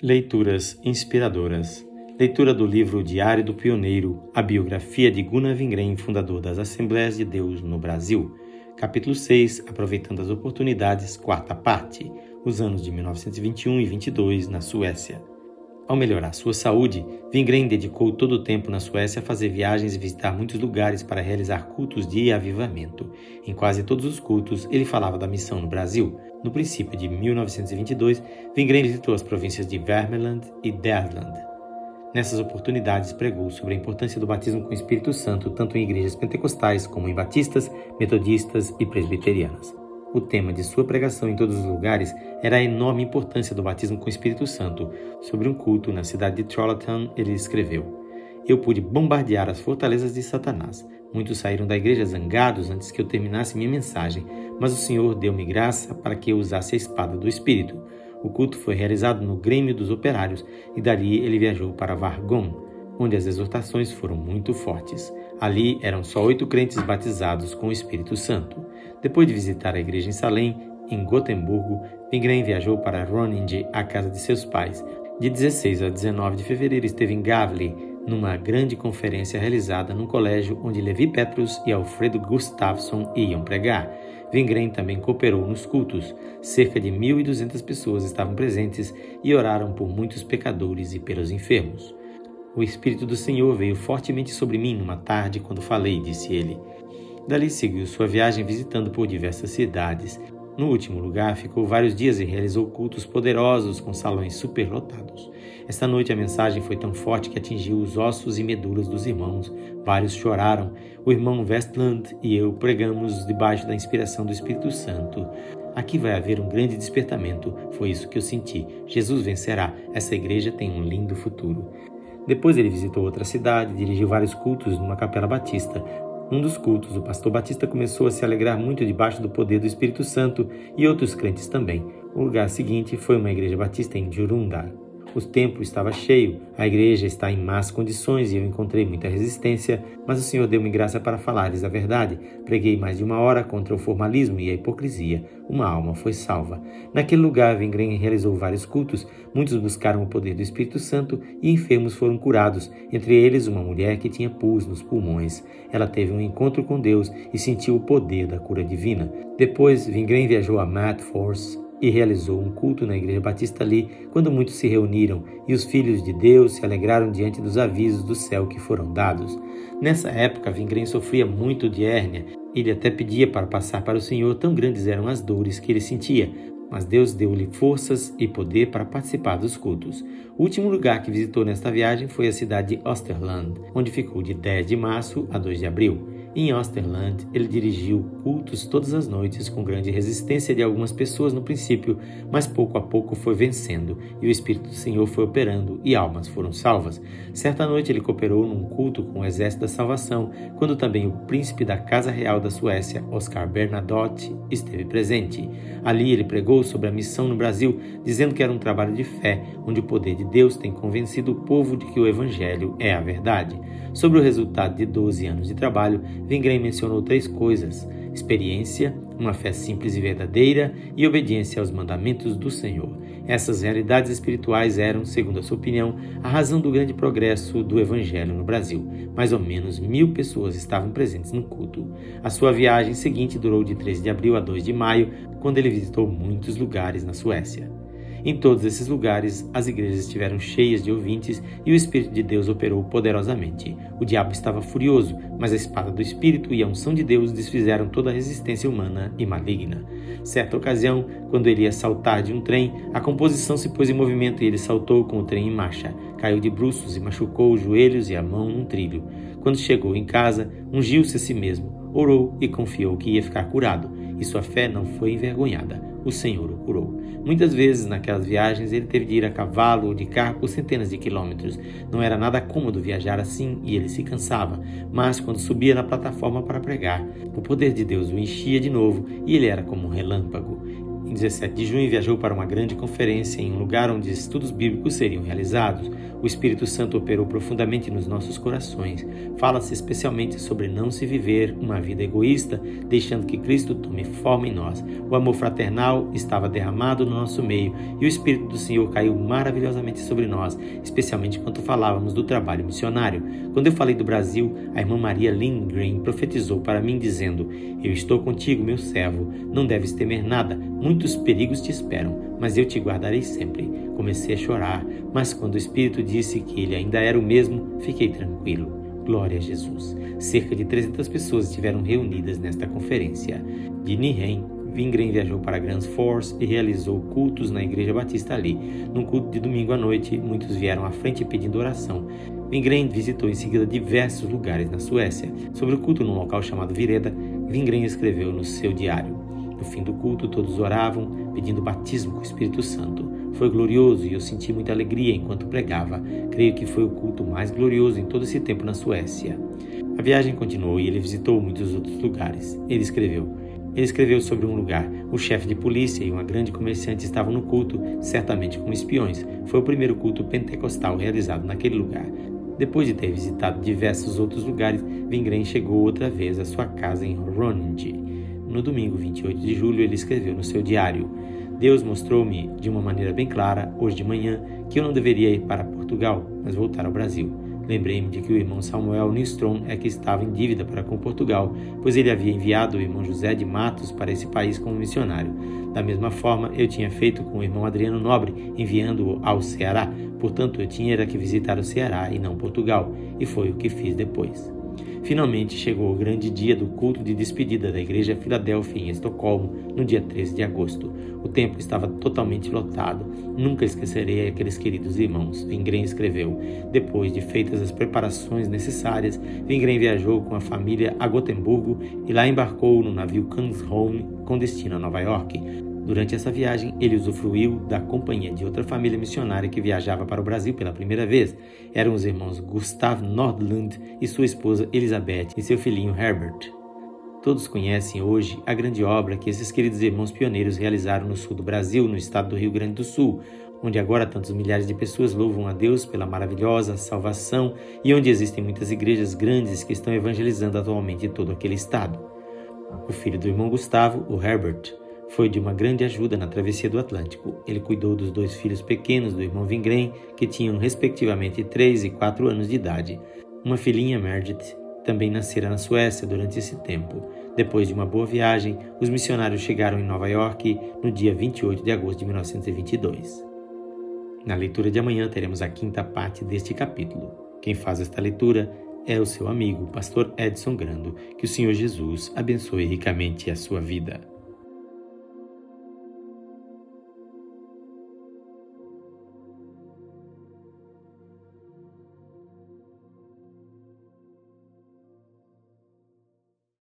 Leituras inspiradoras. Leitura do livro Diário do Pioneiro, a biografia de Gunnar Wingren, fundador das Assembleias de Deus no Brasil. Capítulo 6, aproveitando as oportunidades, quarta parte, os anos de 1921 e 22 na Suécia. Ao melhorar sua saúde, Wingren dedicou todo o tempo na Suécia a fazer viagens e visitar muitos lugares para realizar cultos de avivamento. Em quase todos os cultos, ele falava da missão no Brasil. No princípio de 1922, Wingren visitou as províncias de Vermeland e Derland. Nessas oportunidades, pregou sobre a importância do batismo com o Espírito Santo tanto em igrejas pentecostais como em batistas, metodistas e presbiterianas. O tema de sua pregação em todos os lugares era a enorme importância do batismo com o Espírito Santo. Sobre um culto na cidade de Trolloton, ele escreveu: Eu pude bombardear as fortalezas de Satanás. Muitos saíram da igreja zangados antes que eu terminasse minha mensagem, mas o Senhor deu-me graça para que eu usasse a espada do Espírito. O culto foi realizado no Grêmio dos Operários e dali ele viajou para Vargon, onde as exortações foram muito fortes. Ali eram só oito crentes batizados com o Espírito Santo. Depois de visitar a igreja em Salem, em Gotemburgo, Pingren viajou para Roninge, a casa de seus pais. De 16 a 19 de fevereiro esteve em Gavli, numa grande conferência realizada num colégio onde Levi Petrus e Alfredo Gustafsson iam pregar. Vingren também cooperou nos cultos. Cerca de 1.200 pessoas estavam presentes e oraram por muitos pecadores e pelos enfermos. O Espírito do Senhor veio fortemente sobre mim numa tarde quando falei, disse ele. Dali seguiu sua viagem visitando por diversas cidades. No último lugar, ficou vários dias e realizou cultos poderosos com salões superlotados. Esta noite a mensagem foi tão forte que atingiu os ossos e medulas dos irmãos. Vários choraram. O irmão Westland e eu pregamos debaixo da inspiração do Espírito Santo. Aqui vai haver um grande despertamento. Foi isso que eu senti. Jesus vencerá. Essa igreja tem um lindo futuro. Depois ele visitou outra cidade, dirigiu vários cultos numa capela batista. Num dos cultos, o pastor Batista começou a se alegrar muito debaixo do poder do Espírito Santo e outros crentes também. O lugar seguinte foi uma igreja batista em Jurundar. O templo estava cheio, a igreja está em más condições e eu encontrei muita resistência, mas o Senhor deu-me graça para falar-lhes a verdade. Preguei mais de uma hora contra o formalismo e a hipocrisia. Uma alma foi salva. Naquele lugar, Vengren realizou vários cultos. Muitos buscaram o poder do Espírito Santo e enfermos foram curados, entre eles uma mulher que tinha pus nos pulmões. Ela teve um encontro com Deus e sentiu o poder da cura divina. Depois, Vingren viajou a Madforce, e realizou um culto na Igreja Batista ali, quando muitos se reuniram e os filhos de Deus se alegraram diante dos avisos do céu que foram dados. Nessa época, Vingren sofria muito de hérnia. Ele até pedia para passar para o Senhor, tão grandes eram as dores que ele sentia, mas Deus deu-lhe forças e poder para participar dos cultos. O último lugar que visitou nesta viagem foi a cidade de Osterland, onde ficou de 10 de março a 2 de abril. Em Osterland, ele dirigiu cultos todas as noites com grande resistência de algumas pessoas no princípio, mas pouco a pouco foi vencendo e o Espírito do Senhor foi operando e almas foram salvas. Certa noite ele cooperou num culto com o Exército da Salvação, quando também o príncipe da Casa Real da Suécia, Oscar Bernadotte, esteve presente. Ali ele pregou sobre a missão no Brasil, dizendo que era um trabalho de fé, onde o poder de Deus tem convencido o povo de que o Evangelho é a verdade. Sobre o resultado de 12 anos de trabalho, Vingren mencionou três coisas: experiência, uma fé simples e verdadeira e obediência aos mandamentos do Senhor. Essas realidades espirituais eram, segundo a sua opinião, a razão do grande progresso do Evangelho no Brasil. Mais ou menos mil pessoas estavam presentes no culto. A sua viagem seguinte durou de 13 de abril a 2 de maio, quando ele visitou muitos lugares na Suécia. Em todos esses lugares, as igrejas estiveram cheias de ouvintes e o Espírito de Deus operou poderosamente. O diabo estava furioso, mas a espada do Espírito e a unção de Deus desfizeram toda a resistência humana e maligna. Certa ocasião, quando ele ia saltar de um trem, a composição se pôs em movimento e ele saltou com o trem em marcha. Caiu de bruços e machucou os joelhos e a mão num trilho. Quando chegou em casa, ungiu-se a si mesmo, orou e confiou que ia ficar curado, e sua fé não foi envergonhada o Senhor o curou. Muitas vezes naquelas viagens ele teve de ir a cavalo ou de carro por centenas de quilômetros. Não era nada cômodo viajar assim e ele se cansava, mas quando subia na plataforma para pregar, o poder de Deus o enchia de novo e ele era como um relâmpago. Em 17 de junho, viajou para uma grande conferência em um lugar onde estudos bíblicos seriam realizados. O Espírito Santo operou profundamente nos nossos corações. Fala-se especialmente sobre não se viver uma vida egoísta, deixando que Cristo tome forma em nós. O amor fraternal estava derramado no nosso meio e o Espírito do Senhor caiu maravilhosamente sobre nós, especialmente quando falávamos do trabalho missionário. Quando eu falei do Brasil, a irmã Maria Lindgren profetizou para mim, dizendo: Eu estou contigo, meu servo, não deves temer nada, muitos perigos te esperam, mas eu te guardarei sempre. Comecei a chorar, mas quando o Espírito disse que ele ainda era o mesmo, fiquei tranquilo. Glória a Jesus. Cerca de 300 pessoas estiveram reunidas nesta conferência. De Nihen, Vingren viajou para Grand Force e realizou cultos na Igreja Batista ali. Num culto de domingo à noite, muitos vieram à frente pedindo oração. Vingren visitou em seguida diversos lugares na Suécia. Sobre o culto num local chamado Vireda, Vingren escreveu no seu diário: No fim do culto, todos oravam, pedindo batismo com o Espírito Santo. Foi glorioso e eu senti muita alegria enquanto pregava. Creio que foi o culto mais glorioso em todo esse tempo na Suécia. A viagem continuou e ele visitou muitos outros lugares. Ele escreveu: ele escreveu sobre um lugar. O chefe de polícia e uma grande comerciante estavam no culto, certamente como espiões. Foi o primeiro culto pentecostal realizado naquele lugar. Depois de ter visitado diversos outros lugares, Vingren chegou outra vez à sua casa em Ronninge. No domingo 28 de julho, ele escreveu no seu diário: Deus mostrou-me de uma maneira bem clara, hoje de manhã, que eu não deveria ir para Portugal, mas voltar ao Brasil. Lembrei-me de que o irmão Samuel Nistrom é que estava em dívida para com Portugal, pois ele havia enviado o irmão José de Matos para esse país como missionário. Da mesma forma, eu tinha feito com o irmão Adriano Nobre, enviando-o ao Ceará. Portanto, eu tinha que visitar o Ceará e não Portugal, e foi o que fiz depois. Finalmente chegou o grande dia do culto de despedida da Igreja Filadélfia em Estocolmo, no dia 13 de agosto. O templo estava totalmente lotado. Nunca esquecerei aqueles queridos irmãos. Vingren escreveu. Depois de feitas as preparações necessárias, Vingren viajou com a família a Gotemburgo e lá embarcou no navio Kansholm com destino a Nova York. Durante essa viagem, ele usufruiu da companhia de outra família missionária que viajava para o Brasil pela primeira vez. Eram os irmãos Gustav Nordlund e sua esposa Elizabeth e seu filhinho Herbert. Todos conhecem hoje a grande obra que esses queridos irmãos pioneiros realizaram no sul do Brasil, no estado do Rio Grande do Sul, onde agora tantos milhares de pessoas louvam a Deus pela maravilhosa salvação e onde existem muitas igrejas grandes que estão evangelizando atualmente todo aquele estado. O filho do irmão Gustavo, o Herbert, foi de uma grande ajuda na travessia do Atlântico. Ele cuidou dos dois filhos pequenos do irmão Vingren, que tinham respectivamente 3 e 4 anos de idade. Uma filhinha, Meredith, também nascera na Suécia durante esse tempo. Depois de uma boa viagem, os missionários chegaram em Nova York no dia 28 de agosto de 1922. Na leitura de amanhã teremos a quinta parte deste capítulo. Quem faz esta leitura é o seu amigo, pastor Edson Grando. Que o Senhor Jesus abençoe ricamente a sua vida.